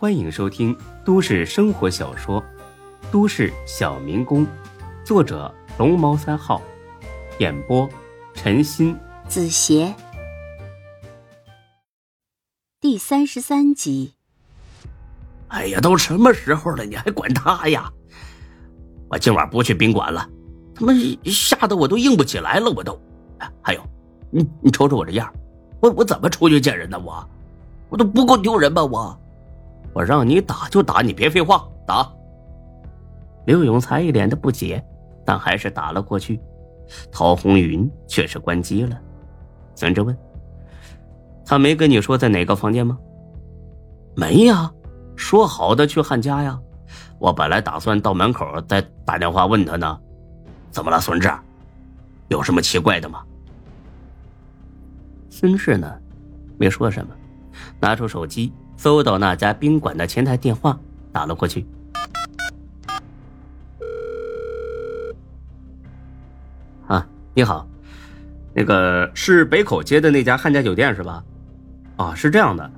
欢迎收听都市生活小说《都市小民工》，作者龙猫三号，演播陈鑫、子邪，第三十三集。哎呀，都什么时候了，你还管他呀？我今晚不去宾馆了，他妈吓得我都硬不起来了，我都。还有，你你瞅瞅我这样，我我怎么出去见人呢？我，我都不够丢人吧？我。我让你打就打，你别废话，打！刘永才一脸的不解，但还是打了过去。陶红云却是关机了。孙志问：“他没跟你说在哪个房间吗？”“没呀，说好的去汉家呀。我本来打算到门口再打电话问他呢。怎么了，孙志？有什么奇怪的吗？”孙志呢，没说什么，拿出手机。搜到那家宾馆的前台电话，打了过去。啊，你好，那个是北口街的那家汉家酒店是吧？啊，是这样的，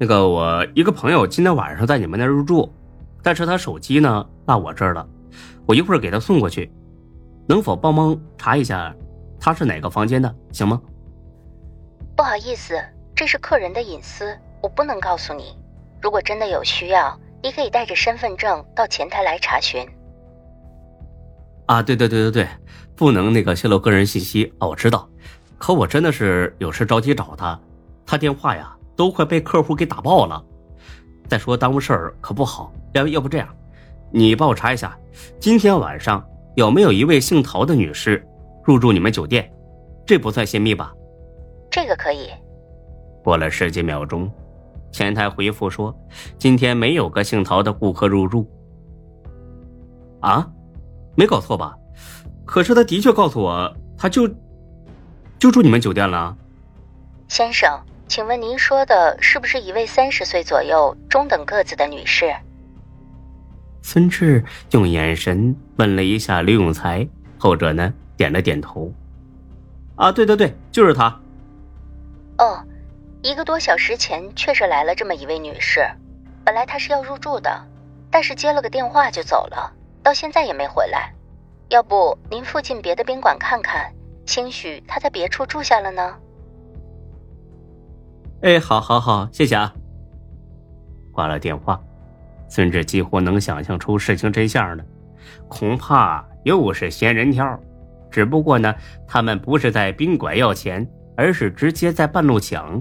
那个我一个朋友今天晚上在你们那入住，但是他手机呢落我这儿了，我一会儿给他送过去，能否帮忙查一下他是哪个房间的，行吗？不好意思，这是客人的隐私。我不能告诉你，如果真的有需要，你可以带着身份证到前台来查询。啊，对对对对对，不能那个泄露个人信息啊！我知道，可我真的是有事着急找他，他电话呀都快被客户给打爆了。再说耽误事儿可不好，要要不这样，你帮我查一下，今天晚上有没有一位姓陶的女士入住你们酒店？这不算泄密吧？这个可以。过了十几秒钟。前台回复说：“今天没有个姓陶的顾客入住。”啊，没搞错吧？可是他的确告诉我，他就就住你们酒店了。先生，请问您说的是不是一位三十岁左右、中等个子的女士？孙志用眼神问了一下刘永才，后者呢点了点头。啊，对对对，就是他。哦。一个多小时前，确实来了这么一位女士。本来她是要入住的，但是接了个电话就走了，到现在也没回来。要不您附近别的宾馆看看，兴许她在别处住下了呢。哎，好，好，好，谢谢啊。挂了电话，孙志几乎能想象出事情真相了，恐怕又是仙人跳。只不过呢，他们不是在宾馆要钱，而是直接在半路抢。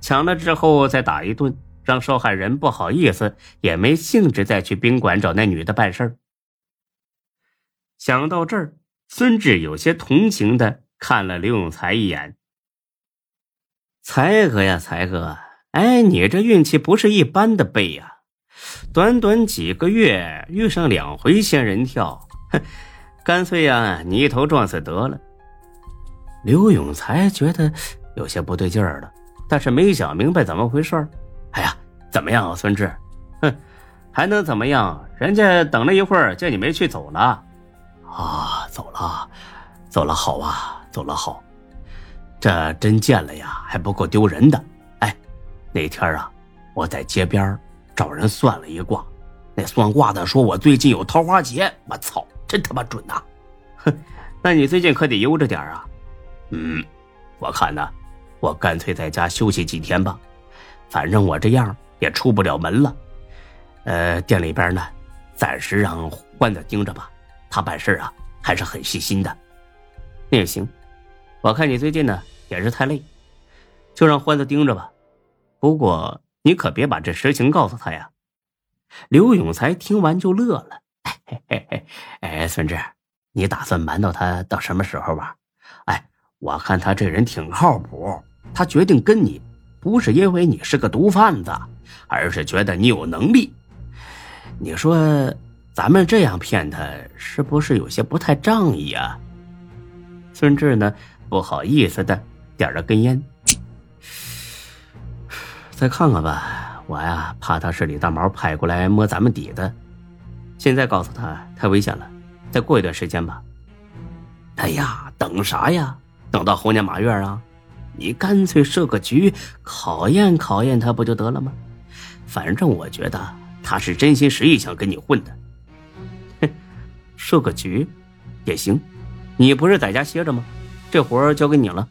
抢了之后再打一顿，让受害人不好意思，也没兴致再去宾馆找那女的办事儿。想到这儿，孙志有些同情的看了刘永才一眼：“才哥呀，才哥，哎，你这运气不是一般的背呀！短短几个月遇上两回仙人跳，哼，干脆呀，你一头撞死得了。”刘永才觉得有些不对劲儿了。但是没想明白怎么回事儿哎呀，怎么样啊，孙志？哼，还能怎么样？人家等了一会儿，见你没去，走了。啊，走了，走了，好啊，走了好。这真见了呀，还不够丢人的。哎，那天啊，我在街边找人算了一卦，那算卦的说我最近有桃花劫。我操，真他妈准呐！哼，那你最近可得悠着点啊。嗯，我看呢。我干脆在家休息几天吧，反正我这样也出不了门了。呃，店里边呢，暂时让欢子盯着吧，他办事啊还是很细心的。那也行，我看你最近呢也是太累，就让欢子盯着吧。不过你可别把这实情告诉他呀。刘永才听完就乐了，嘿嘿嘿，哎，孙志，你打算瞒到他到什么时候吧？哎，我看他这人挺靠谱。他决定跟你，不是因为你是个毒贩子，而是觉得你有能力。你说，咱们这样骗他，是不是有些不太仗义啊？孙志呢，不好意思的点了根烟，再看看吧。我呀，怕他是李大毛派过来摸咱们底的。现在告诉他太危险了，再过一段时间吧。哎呀，等啥呀？等到猴年马月啊？你干脆设个局，考验考验他不就得了吗？反正我觉得他是真心实意想跟你混的。哼，设个局也行。你不是在家歇着吗？这活交给你了。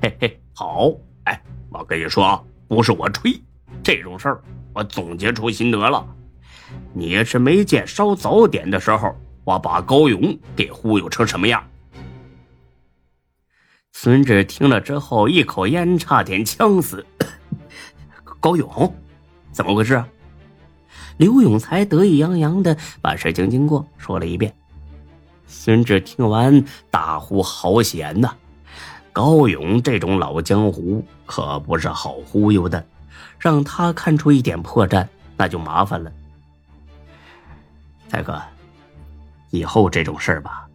嘿嘿，好。哎，我跟你说啊，不是我吹，这种事儿我总结出心得了。你是没见烧早点的时候，我把高勇给忽悠成什么样？孙志听了之后，一口烟差点呛死。高勇，怎么回事？刘永才得意洋洋的把事情经过说了一遍。孙志听完大呼好险呐！高勇这种老江湖可不是好忽悠的，让他看出一点破绽，那就麻烦了。才哥，以后这种事儿吧，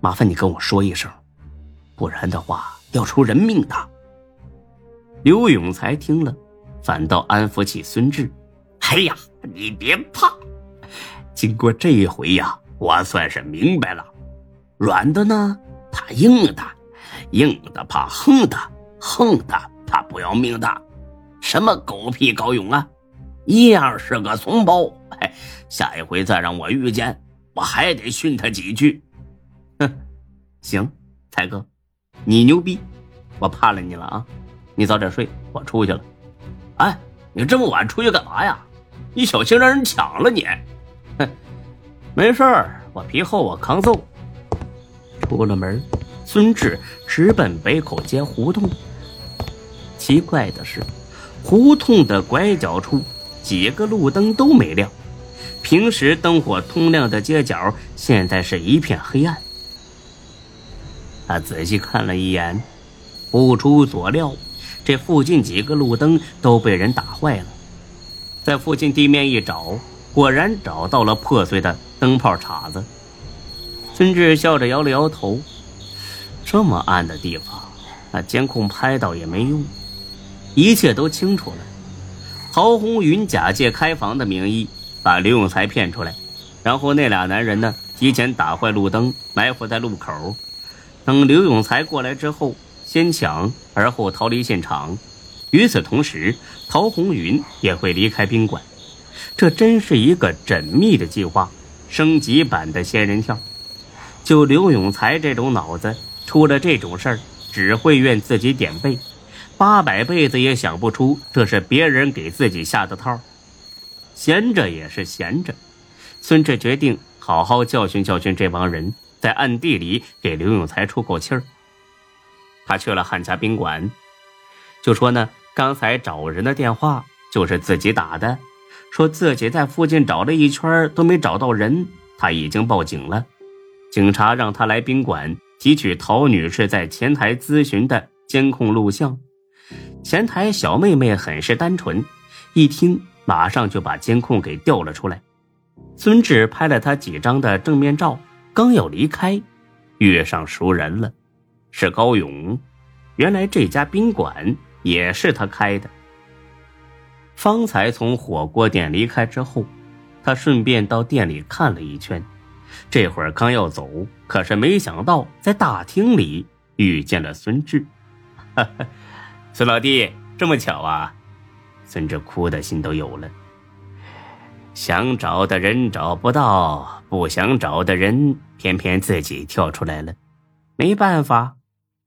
麻烦你跟我说一声，不然的话要出人命的。刘永才听了，反倒安抚起孙志：“哎呀，你别怕，经过这一回呀，我算是明白了，软的呢怕硬的，硬的怕横的，横的怕不要命的。什么狗屁高勇啊，一样是个怂包。”下一回再让我遇见，我还得训他几句。哼，行，才哥，你牛逼，我怕了你了啊！你早点睡，我出去了。哎，你这么晚出去干嘛呀？你小心让人抢了你！哼，没事儿，我皮厚，我扛揍。出了门，孙志直奔北口街胡同。奇怪的是，胡同的拐角处几个路灯都没亮。平时灯火通亮的街角，现在是一片黑暗。他仔细看了一眼，不出所料，这附近几个路灯都被人打坏了。在附近地面一找，果然找到了破碎的灯泡叉子。孙志笑着摇了摇头：“这么暗的地方，那监控拍到也没用。一切都清楚了。陶红云假借开房的名义。”把刘永才骗出来，然后那俩男人呢，提前打坏路灯，埋伏在路口，等刘永才过来之后，先抢而后逃离现场。与此同时，陶红云也会离开宾馆。这真是一个缜密的计划，升级版的仙人跳。就刘永才这种脑子，出了这种事儿，只会怨自己点背，八百辈子也想不出这是别人给自己下的套。闲着也是闲着，孙志决定好好教训教训这帮人，在暗地里给刘永才出口气儿。他去了汉家宾馆，就说呢，刚才找人的电话就是自己打的，说自己在附近找了一圈都没找到人，他已经报警了。警察让他来宾馆提取陶女士在前台咨询的监控录像。前台小妹妹很是单纯，一听。马上就把监控给调了出来。孙志拍了他几张的正面照，刚要离开，遇上熟人了，是高勇。原来这家宾馆也是他开的。方才从火锅店离开之后，他顺便到店里看了一圈。这会儿刚要走，可是没想到在大厅里遇见了孙志。孙老弟，这么巧啊！孙志哭的心都有了。想找的人找不到，不想找的人偏偏自己跳出来了，没办法，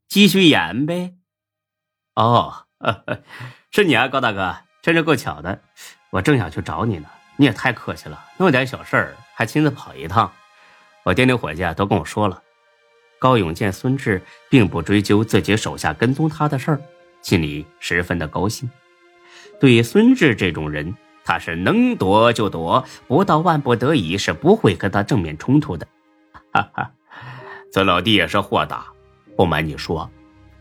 继续演呗。哦，是你啊，高大哥，真是够巧的。我正想去找你呢，你也太客气了，那么点小事儿还亲自跑一趟。我店里伙计啊都跟我说了。高勇见孙志并不追究自己手下跟踪他的事儿，心里十分的高兴。对于孙志这种人，他是能躲就躲，不到万不得已是不会跟他正面冲突的。哈哈，孙老弟也是豁达，不瞒你说，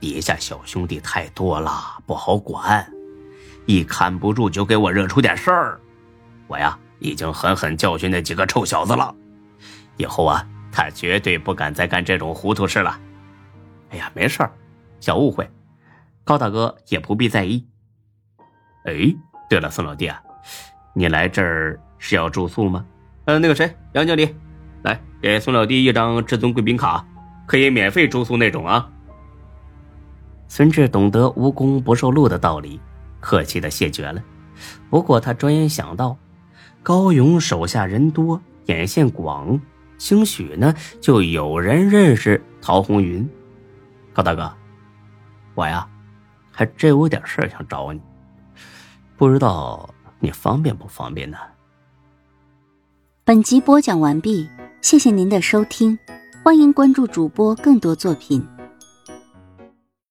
底下小兄弟太多了，不好管，一看不住就给我惹出点事儿。我呀，已经狠狠教训那几个臭小子了，以后啊，他绝对不敢再干这种糊涂事了。哎呀，没事儿，小误会，高大哥也不必在意。哎，对了，孙老弟啊，你来这儿是要住宿吗？呃，那个谁，杨经理，来给孙老弟一张至尊贵宾卡，可以免费住宿那种啊。孙志懂得无功不受禄的道理，客气的谢绝了。不过他转眼想到，高勇手下人多，眼线广，兴许呢就有人认识陶红云。高大哥，我呀，还真有点事想找你，不知道你方便不方便呢？本集播讲完毕，谢谢您的收听，欢迎关注主播更多作品。